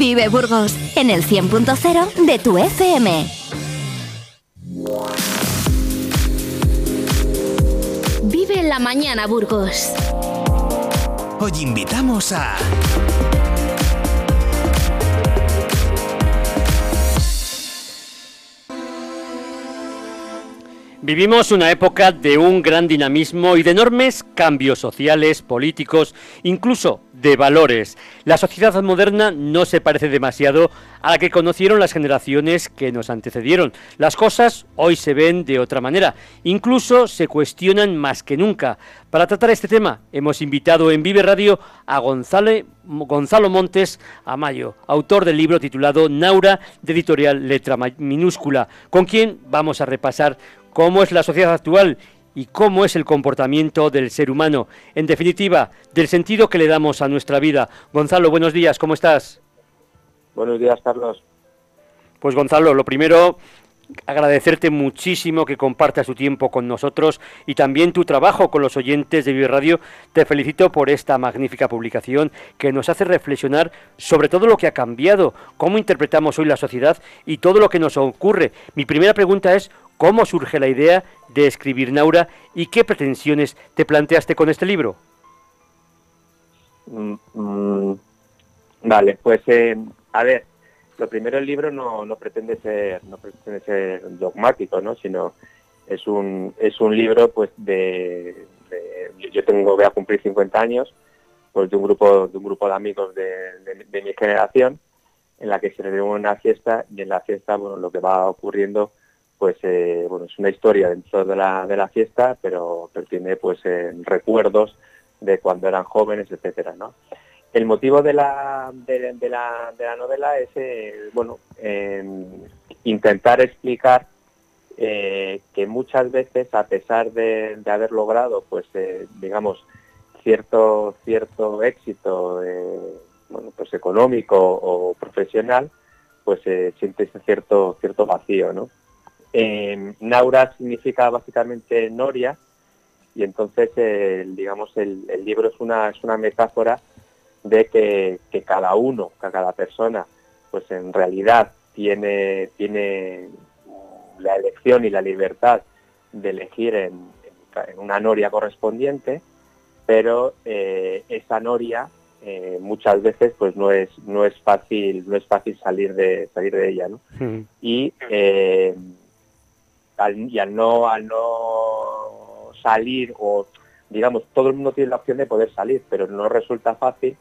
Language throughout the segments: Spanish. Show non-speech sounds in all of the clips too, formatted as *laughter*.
Vive Burgos en el 100.0 de tu FM. Vive la mañana Burgos. Hoy invitamos a... Vivimos una época de un gran dinamismo y de enormes cambios sociales, políticos, incluso de valores. La sociedad moderna no se parece demasiado a la que conocieron las generaciones que nos antecedieron. Las cosas hoy se ven de otra manera, incluso se cuestionan más que nunca. Para tratar este tema hemos invitado en Vive Radio a Gonzalo, Gonzalo Montes Amayo, autor del libro titulado Naura de editorial Letra Minúscula, con quien vamos a repasar cómo es la sociedad actual y cómo es el comportamiento del ser humano, en definitiva, del sentido que le damos a nuestra vida. Gonzalo, buenos días, ¿cómo estás? Buenos días, Carlos. Pues Gonzalo, lo primero, agradecerte muchísimo que compartas tu tiempo con nosotros y también tu trabajo con los oyentes de Vive Radio. Te felicito por esta magnífica publicación que nos hace reflexionar sobre todo lo que ha cambiado, cómo interpretamos hoy la sociedad y todo lo que nos ocurre. Mi primera pregunta es, ¿cómo surge la idea de escribir Naura y qué pretensiones te planteaste con este libro? Mm, mm, vale, pues eh, a ver, lo primero el libro no, pretende ser no pretende ser dogmático, ¿no? Sino es un es un libro pues de, yo tengo voy a cumplir 50 años pues de un grupo de un grupo de amigos de, mi generación en la que se reúne una fiesta y en la fiesta bueno lo que va ocurriendo pues eh, bueno es una historia dentro de la, de la fiesta pero, pero tiene pues eh, recuerdos de cuando eran jóvenes etcétera no el motivo de la, de, la, de la, novela es, eh, bueno, intentar explicar eh, que muchas veces, a pesar de, haber logrado, pues, digamos, cierto, cierto éxito, bueno, pues económico o profesional, pues siente ese cierto, cierto vacío, ¿no? Naura significa básicamente Noria, y entonces, digamos, el, el libro es una, es una metáfora de que, cada uno, que cada persona, pues en realidad tiene, tiene la elección y la libertad de elegir en, una noria correspondiente, pero eh, esa noria eh, muchas veces pues no es no es fácil no es fácil salir de salir de ella ¿no? y eh, al, y al no al no salir o digamos todo el mundo tiene la opción de poder salir pero no resulta fácil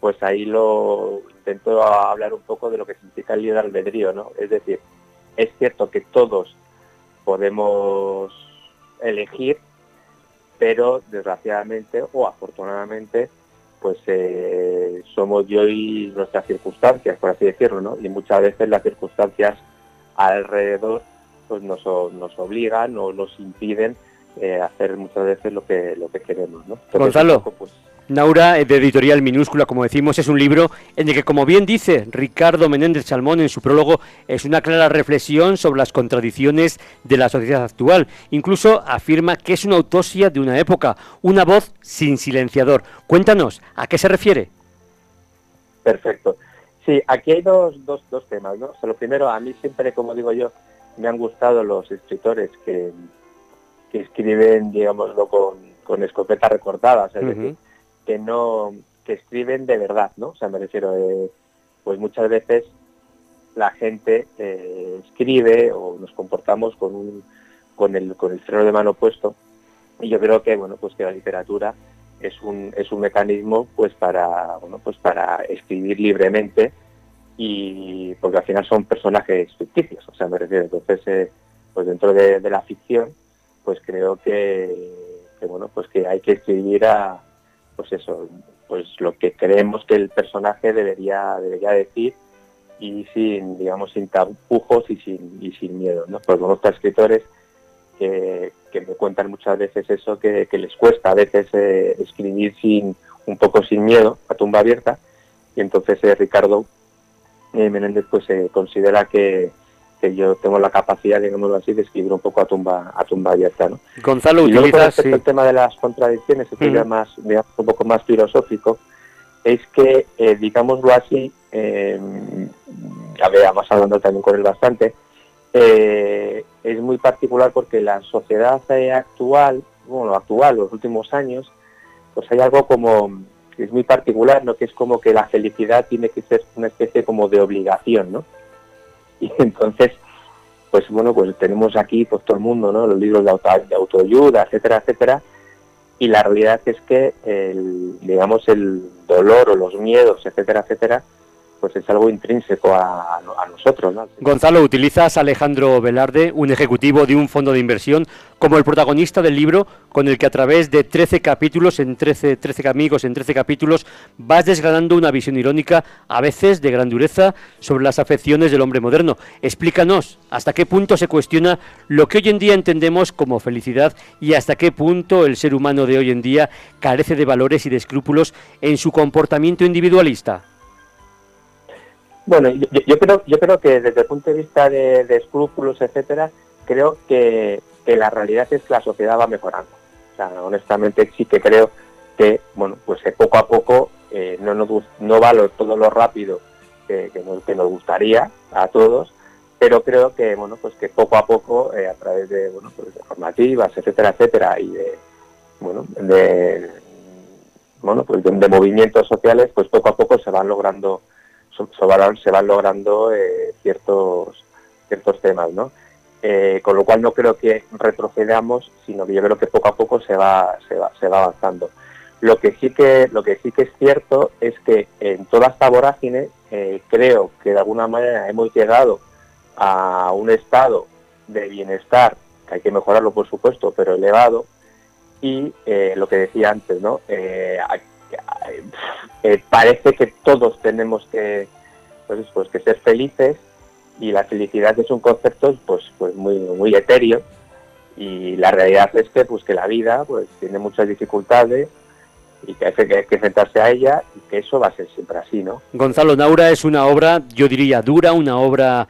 pues ahí lo intento hablar un poco de lo que significa el libre albedrío, ¿no? Es decir, es cierto que todos podemos elegir, pero desgraciadamente o afortunadamente, pues eh, somos yo y nuestras circunstancias, por así decirlo, ¿no? Y muchas veces las circunstancias alrededor pues nos, nos obligan o nos impiden eh, hacer muchas veces lo que lo que queremos, ¿no? Gonzalo, pues, Naura, de editorial minúscula, como decimos, es un libro en el que, como bien dice Ricardo Menéndez Salmón en su prólogo, es una clara reflexión sobre las contradicciones de la sociedad actual. Incluso afirma que es una autopsia de una época, una voz sin silenciador. Cuéntanos, ¿a qué se refiere? Perfecto. Sí, aquí hay dos, dos, dos temas, ¿no? lo primero, a mí siempre, como digo yo, me han gustado los escritores que, que escriben, digámoslo, con, con escopeta recortada, es decir, que no que escriben de verdad, ¿no? O sea, me refiero, eh, pues muchas veces la gente eh, escribe o nos comportamos con un con el con el freno de mano puesto y yo creo que bueno pues que la literatura es un es un mecanismo pues para bueno pues para escribir libremente y porque al final son personajes ficticios o sea me refiero entonces eh, pues dentro de, la ficción pues creo que, bueno pues que hay que escribir a pues eso, pues lo que creemos que el personaje debería, debería decir y sin, digamos, sin tapujos y sin, y sin miedo, ¿no? Pues conozco a escritores que, que, me cuentan muchas veces eso, que, les cuesta a veces eh, escribir sin, un poco sin miedo, a tumba abierta, y entonces eh, Ricardo eh, Menéndez pues considera que, que yo tengo la capacidad, digámoslo así, de escribir un poco a tumba, a tumba abierta, ¿no? Gonzalo, y utilizas... el tema de las contradicciones, que más, digamos, un poco más filosófico, es que, eh, digámoslo así, eh, habíamos hablando también con él bastante, eh, es muy particular porque la sociedad actual, bueno, actual, los últimos años, pues hay algo como es muy particular, ¿no? Que es como que la felicidad tiene que ser una especie como de obligación, ¿no? *laughs* Y entonces, pues bueno, pues tenemos aquí pues todo el mundo, ¿no? Los libros de, auto, de autoayuda, etcétera, etcétera. Y la realidad es que el, digamos, el dolor o los miedos, etcétera, etcétera, pues es algo intrínseco a, nosotros. ¿no? Gonzalo, utilizas a Alejandro Velarde, un ejecutivo de un fondo de inversión, como el protagonista del libro con el que a través de 13 capítulos, en 13, 13 amigos, en 13 capítulos, vas desgranando una visión irónica, a veces de gran dureza, sobre las afecciones del hombre moderno. Explícanos hasta qué punto se cuestiona lo que hoy en día entendemos como felicidad y hasta qué punto el ser humano de hoy en día carece de valores y de escrúpulos en su comportamiento individualista. Bueno, yo, creo, yo creo que desde el punto de vista de, escrúpulos, etcétera, creo que, la realidad es que la sociedad va mejorando. O sea, honestamente sí que creo que, bueno, pues eh, poco a poco eh, no, no va todo lo rápido que, nos, gustaría a todos, pero creo que, bueno, pues que poco a poco, eh, a través de, bueno, pues de formativas, etcétera, etcétera, y de, bueno, de, bueno, pues de movimientos sociales, pues poco a poco se van logrando se van logrando eh, ciertos, ciertos temas, ¿no? Eh, con lo cual no creo que retrocedamos, sino que yo creo que poco a poco se va, se va, avanzando. Lo que sí que, lo que sí que es cierto es que en toda esta vorágine eh, creo que de alguna manera hemos llegado a un estado de bienestar, que hay que mejorarlo por supuesto, pero elevado, y lo que decía antes, ¿no? Parece que todos tenemos que, pues, pues, que ser felices y la felicidad es un concepto pues, pues muy, muy etéreo y la realidad es que, pues, que la vida pues, tiene muchas dificultades y que hay que, enfrentarse a ella y que eso va a ser siempre así, ¿no? Gonzalo Naura es una obra, yo diría, dura, una obra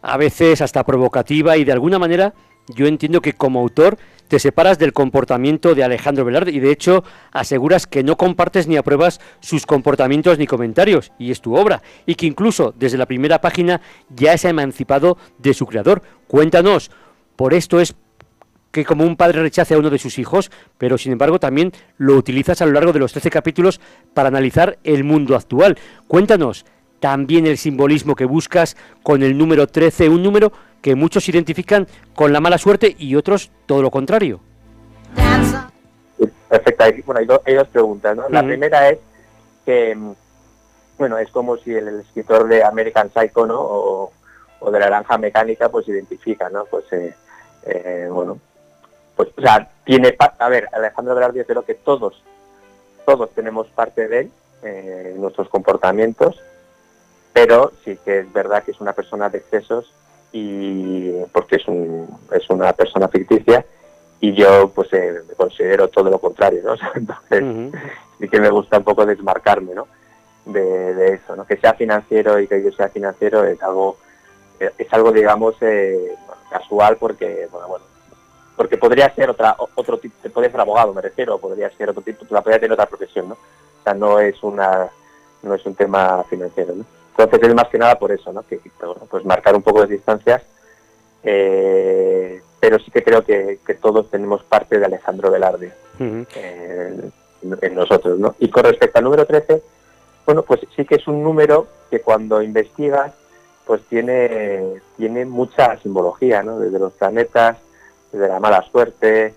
a veces hasta provocativa y de alguna manera yo entiendo que como autor te separas del comportamiento de Alejandro Velarde y de hecho aseguras que no compartes ni apruebas sus comportamientos ni comentarios y es tu obra y que incluso desde la primera página ya se ha emancipado de su creador. Cuéntanos, por esto es que como un padre rechace a uno de sus hijos, pero sin embargo también lo utilizas a lo largo de los 13 capítulos para analizar el mundo actual. Cuéntanos también el simbolismo que buscas con el número 13, un número que muchos identifican con la mala suerte y otros todo lo contrario. Perfecto, bueno, hay, dos preguntas. ¿no? La primera es que, mm, bueno, es como si el, escritor de American Psycho ¿no? o, de La Naranja Mecánica pues identifica, ¿no? Pues, eh, eh, bueno, pues, o sea, tiene, a ver, Alejandro Velarde, creo que todos, todos tenemos parte de él, eh, nuestros comportamientos, pero sí que es verdad que es una persona de excesos y porque es, un, es una persona ficticia y yo pues eh, me considero todo lo contrario, ¿no? *laughs* Entonces sí que me gusta un poco desmarcarme, ¿no? De, eso, ¿no? Que sea financiero y que yo sea financiero es algo, es algo digamos eh, casual porque, bueno, bueno, porque podría ser otra, otro tipo, podría ser abogado, me refiero, podría ser otro tipo, podría tener otra profesión, ¿no? O sea, no es una, no es un tema financiero, ¿no? Entonces es más que nada por eso, ¿no? Que, pues marcar un poco de distancias, eh, pero sí que creo que, todos tenemos parte de Alejandro Velarde eh, en, nosotros, ¿no? Y con respecto al número 13, bueno, pues sí que es un número que cuando investigas, pues tiene, tiene mucha simbología, ¿no? Desde los planetas, desde la mala suerte,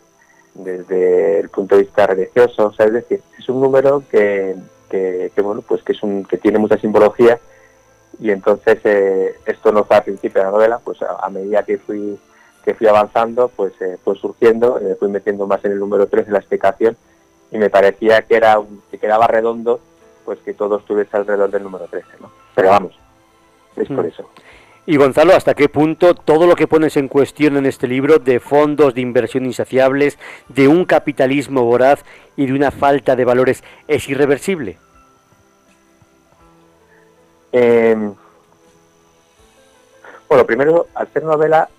desde el punto de vista religioso, o sea, es decir, es un número que, que, bueno, pues que es un, que tiene mucha simbología y entonces eh, esto no fue al principio de la novela, pues a, medida que fui que fui avanzando, pues eh, fue surgiendo, me fui metiendo más en el número 3 de la explicación y me parecía que era que quedaba redondo, pues que todo estuviese alrededor del número 13, ¿no? Pero vamos, es por mm. eso. Y Gonzalo, ¿hasta qué punto todo lo que pones en cuestión en este libro de fondos de inversión insaciables, de un capitalismo voraz y de una falta de valores es irreversible? Eh, bueno, primero, al ser novela,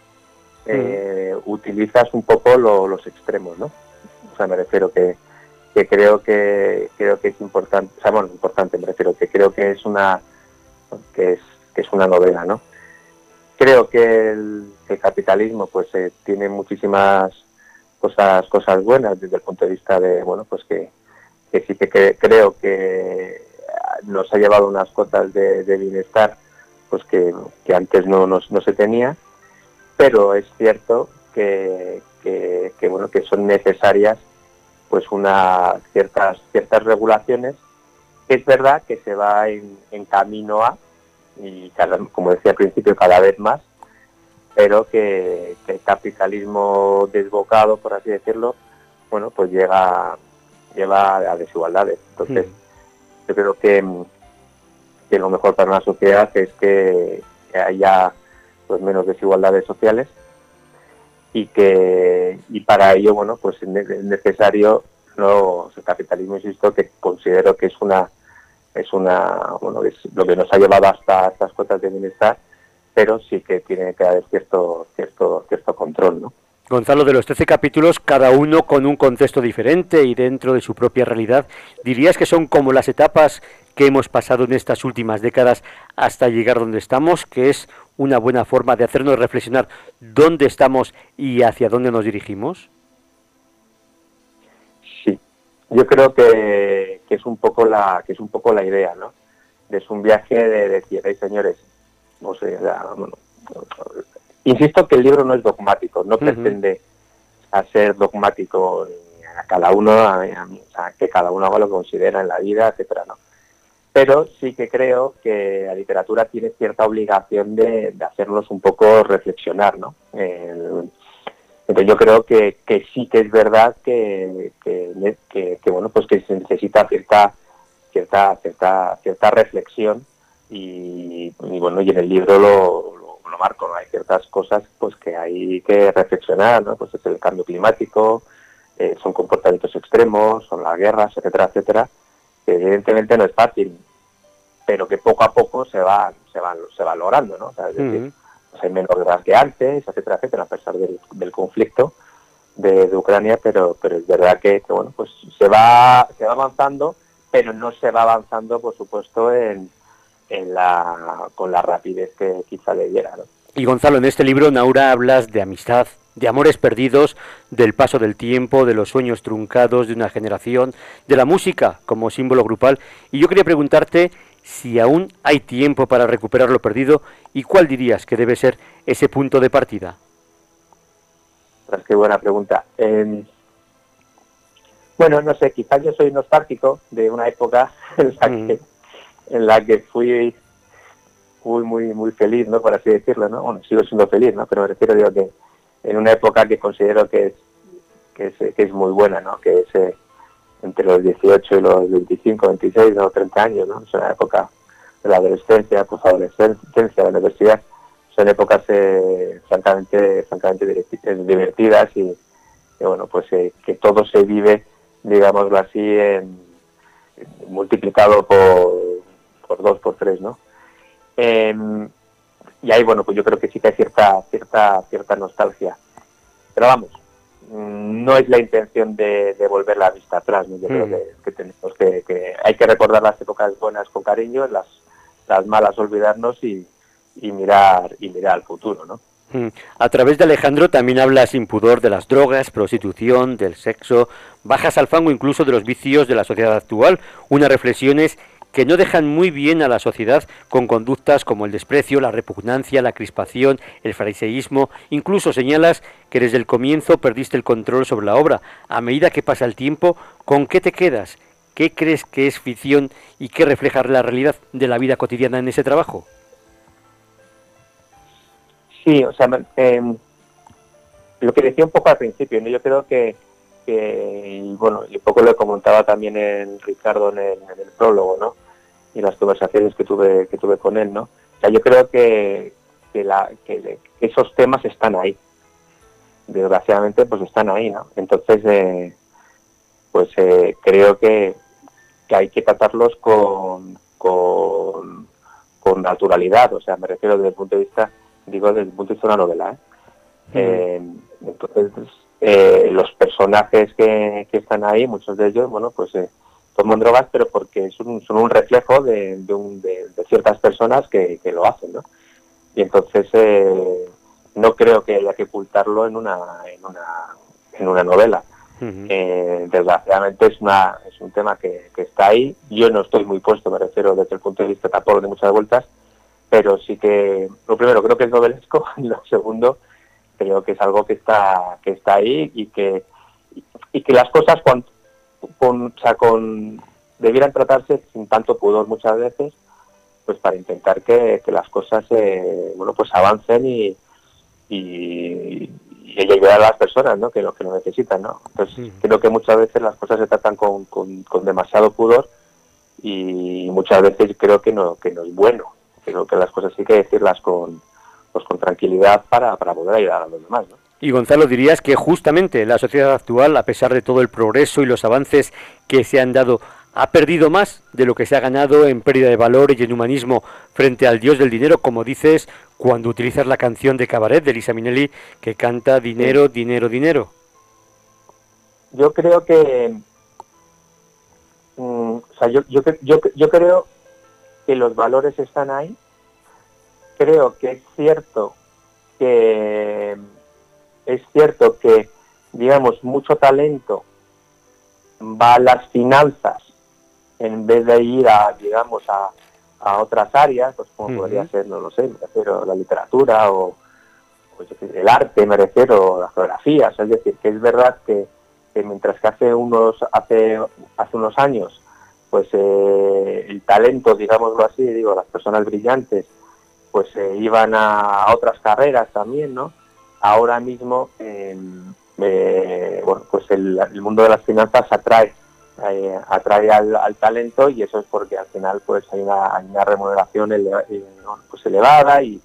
eh, utilizas un poco los extremos, ¿no? O sea, me refiero que, creo que creo que es importante, o sea, bueno, importante, me refiero que creo que es una que es, que es una novela, ¿no? Creo que el, capitalismo pues eh, tiene muchísimas cosas cosas buenas desde el punto de vista de bueno pues que, sí que, creo que nos ha llevado unas cotas de, bienestar pues que, antes no, no, se tenía pero es cierto que, que, bueno que son necesarias pues una ciertas ciertas regulaciones es verdad que se va en, camino a y como decía al principio cada vez más pero que, el capitalismo desbocado, por así decirlo, bueno, pues llega lleva a desigualdades. Entonces, yo creo que, lo mejor para una sociedad es que, haya pues menos desigualdades sociales y que y para ello bueno pues es necesario no el capitalismo insisto que considero que es una es una bueno es lo que nos ha llevado hasta estas cuotas de bienestar pero sí que tiene que haber cierto, cierto, cierto control, ¿no? Gonzalo, de los 13 capítulos, cada uno con un contexto diferente y dentro de su propia realidad, ¿dirías que son como las etapas que hemos pasado en estas últimas décadas hasta llegar donde estamos, que es una buena forma de hacernos reflexionar dónde estamos y hacia dónde nos dirigimos? Sí, yo creo que, es un poco la que es un poco la idea, ¿no? Es un viaje de decir, señores, no sé, insisto que el libro no es dogmático, no pretende hacer dogmático a cada uno, a, que cada uno haga lo que considera en la vida, etcétera, no. Pero sí que creo que la literatura tiene cierta obligación de, hacernos un poco reflexionar, ¿no? entonces yo creo que, sí que es verdad que, que, bueno pues que se necesita cierta cierta cierta cierta reflexión y, bueno, y en el libro lo, lo, marco. Hay ciertas cosas pues que hay que reflexionar, ¿no? Pues es el cambio climático, eh, son comportamientos extremos, son las guerras, etcétera, etcétera, que evidentemente no es fácil, pero que poco a poco se va, se van, se va logrando, ¿no? es decir, pues hay menos guerras que antes, etcétera, etcétera, a pesar del, del conflicto de, de, Ucrania, pero, pero es verdad que, que, bueno, pues se va, se va avanzando, pero no se va avanzando, por supuesto, en, en la, con la rapidez que quizá debiera. ¿no? Y Gonzalo, en este libro, Naura, hablas de amistad, de amores perdidos, del paso del tiempo, de los sueños truncados de una generación, de la música como símbolo grupal. Y yo quería preguntarte si aún hay tiempo para recuperar lo perdido y cuál dirías que debe ser ese punto de partida. Pues qué buena pregunta. bueno, no sé, quizás yo soy nostálgico de una época *laughs* en la que en la que fui muy, muy, muy feliz, ¿no? Por así decirlo, ¿no? Bueno, sigo siendo feliz, ¿no? Pero me refiero, digo, que en una época que considero que es, que es, muy buena, ¿no? Que es eh, entre los 18 y los 25, 26 o 30 años, ¿no? Es una época de la adolescencia, pues adolescencia, la universidad, son épocas eh, francamente, francamente divertidas y, bueno, pues eh, que todo se vive, digámoslo así, en, multiplicado por por dos, por tres, ¿no? Em, y ahí, bueno, pues yo creo que sí que hay cierta, cierta, cierta nostalgia. Pero vamos, mm, no es la intención de, volver la vista atrás, ¿no? Yo creo mm. que, tenemos que, hay que recordar las épocas buenas con cariño, las, las malas olvidarnos y, y mirar y mirar al futuro, ¿no? Mm. A través de Alejandro también habla sin pudor de las drogas, prostitución, del sexo, bajas al fango incluso de los vicios de la sociedad actual, unas reflexiones que no dejan muy bien a la sociedad con conductas como el desprecio, la repugnancia, la crispación, el fariseísmo. Incluso señalas que desde el comienzo perdiste el control sobre la obra. A medida que pasa el tiempo, ¿con qué te quedas? ¿Qué crees que es ficción y qué refleja la realidad de la vida cotidiana en ese trabajo? Sí, o sea, em, lo que decía un poco al principio, ¿no? yo creo que, y bueno, y un poco lo comentaba también en Ricardo en el, en el prólogo, ¿no? Y las conversaciones que tuve que tuve con él, ¿no? O sea, yo creo que, que, la, que, esos temas están ahí. Desgraciadamente, pues están ahí, ¿no? Entonces, eh, pues eh, creo que, que, hay que tratarlos con, con, con, naturalidad. O sea, me refiero desde el punto de vista, digo, desde el punto de vista de una novela. ¿eh? eh entonces, eh, los personajes que, que, están ahí, muchos de ellos, bueno, pues toman drogas, pero porque son, son un reflejo de, ciertas personas que, lo hacen, ¿no? Y entonces eh, no creo que haya que ocultarlo en una, en una, en una novela. Eh, desgraciadamente es, una, es un tema que, está ahí. Yo no estoy muy puesto, me refiero desde el punto de vista tampoco de muchas vueltas, pero sí que, lo primero, creo que es novelesco, y *laughs* lo segundo, creo que es algo que está, que está ahí y que, y que las cosas cuando, con, o sea, con, debieran tratarse sin tanto pudor muchas veces, pues para intentar que, las cosas eh, bueno pues avancen y, y, ayudar a las personas ¿no? que lo que lo necesitan ¿no? entonces creo que muchas veces las cosas se tratan con, con, demasiado pudor y muchas veces creo que no que no es bueno creo que las cosas hay que decirlas con pues con tranquilidad para, para poder ayudar a los demás ¿no? Y Gonzalo, dirías que justamente la sociedad actual, a pesar de todo el progreso y los avances que se han dado, ha perdido más de lo que se ha ganado en pérdida de valor y en humanismo frente al dios del dinero, como dices cuando utilizas la canción de Cabaret de Lisa Minelli que canta dinero, dinero, dinero. Yo creo que, mm, o sea, yo, yo, yo, yo creo que los valores están ahí. Creo que es cierto que es cierto que, digamos, mucho talento va a las finanzas en vez de ir a, digamos, a, otras áreas, pues como podría ser, no lo sé, me refiero a la literatura o pues, el arte, me refiero a las geografías, es decir, que es verdad que, mientras que hace unos, hace, hace unos años, pues eh, el talento, digámoslo así, digo, las personas brillantes, pues eh, iban a, otras carreras también, ¿no? Ahora mismo, em, eh, bueno, pues el, mundo de las finanzas atrae eh, atrae al, talento y eso es porque al final pues hay una, remuneración eh, pues elevada y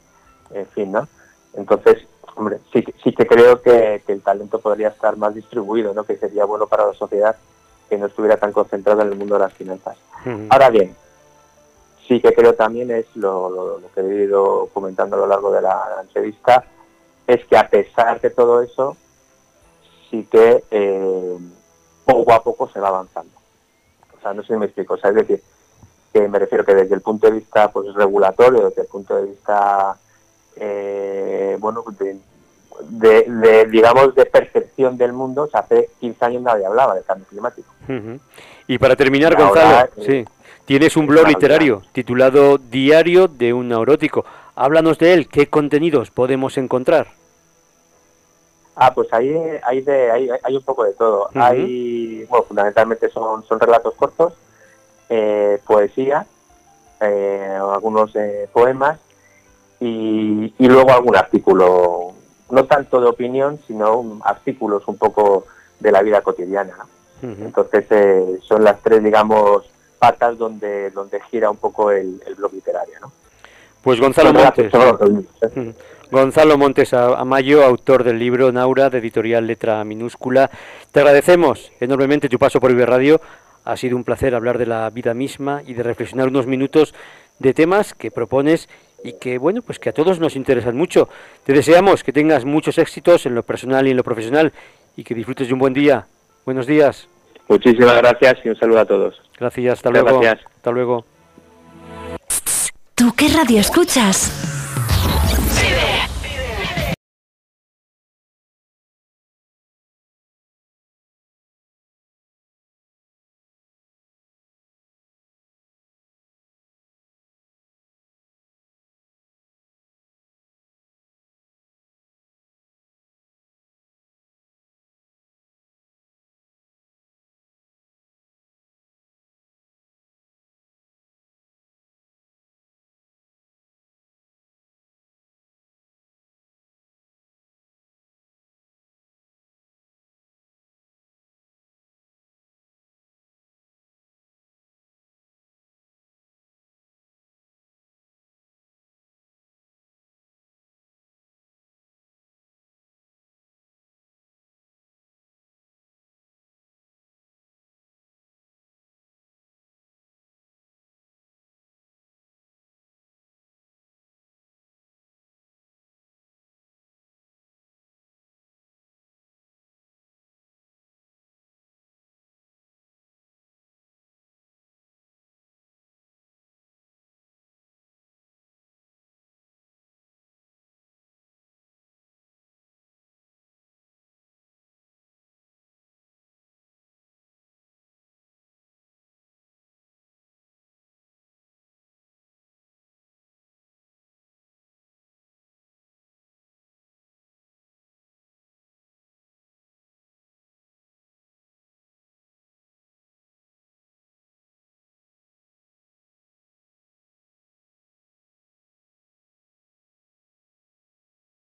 en fin, ¿no? Entonces, hombre, sí, sí que creo que, el talento podría estar más distribuido, ¿no? Que sería bueno para la sociedad que no estuviera tan concentrado en el mundo de las finanzas. Ahora bien, sí que creo también es lo, que he ido comentando a lo largo de la, entrevista, es que a pesar de todo eso, sí que eh, poco a poco se va avanzando. O sea, no sé si me explico. O sea, es decir, que me refiero que desde el punto de vista pues regulatorio, desde el punto de vista, eh, bueno, de, digamos, de percepción del mundo, o hace 15 años nadie hablaba del cambio climático. Y para terminar, Gonzalo, eh, sí, tienes un blog literario titulado Diario de un neurótico. Háblanos de él, ¿qué contenidos podemos encontrar? Ah, pues ahí hay, de, hay, un poco de todo. Hay, bueno, fundamentalmente son, son relatos cortos, eh, poesía, eh, algunos eh, poemas y, luego algún artículo, no tanto de opinión, sino artículos un poco de la vida cotidiana. Entonces son las tres, digamos, patas donde, donde gira un poco el, el blog literario. ¿no? Pues Gonzalo Montes. Gonzalo Montes Amayo, autor del libro Naura, de editorial Letra Minúscula. Te agradecemos enormemente tu paso por Iberradio. Radio. Ha sido un placer hablar de la vida misma y de reflexionar unos minutos de temas que propones y que, bueno, pues que a todos nos interesan mucho. Te deseamos que tengas muchos éxitos en lo personal y en lo profesional y que disfrutes de un buen día. Buenos días. Muchísimas gracias y un saludo a todos. Gracias, hasta luego. Hasta luego. ¿Tú qué radio escuchas?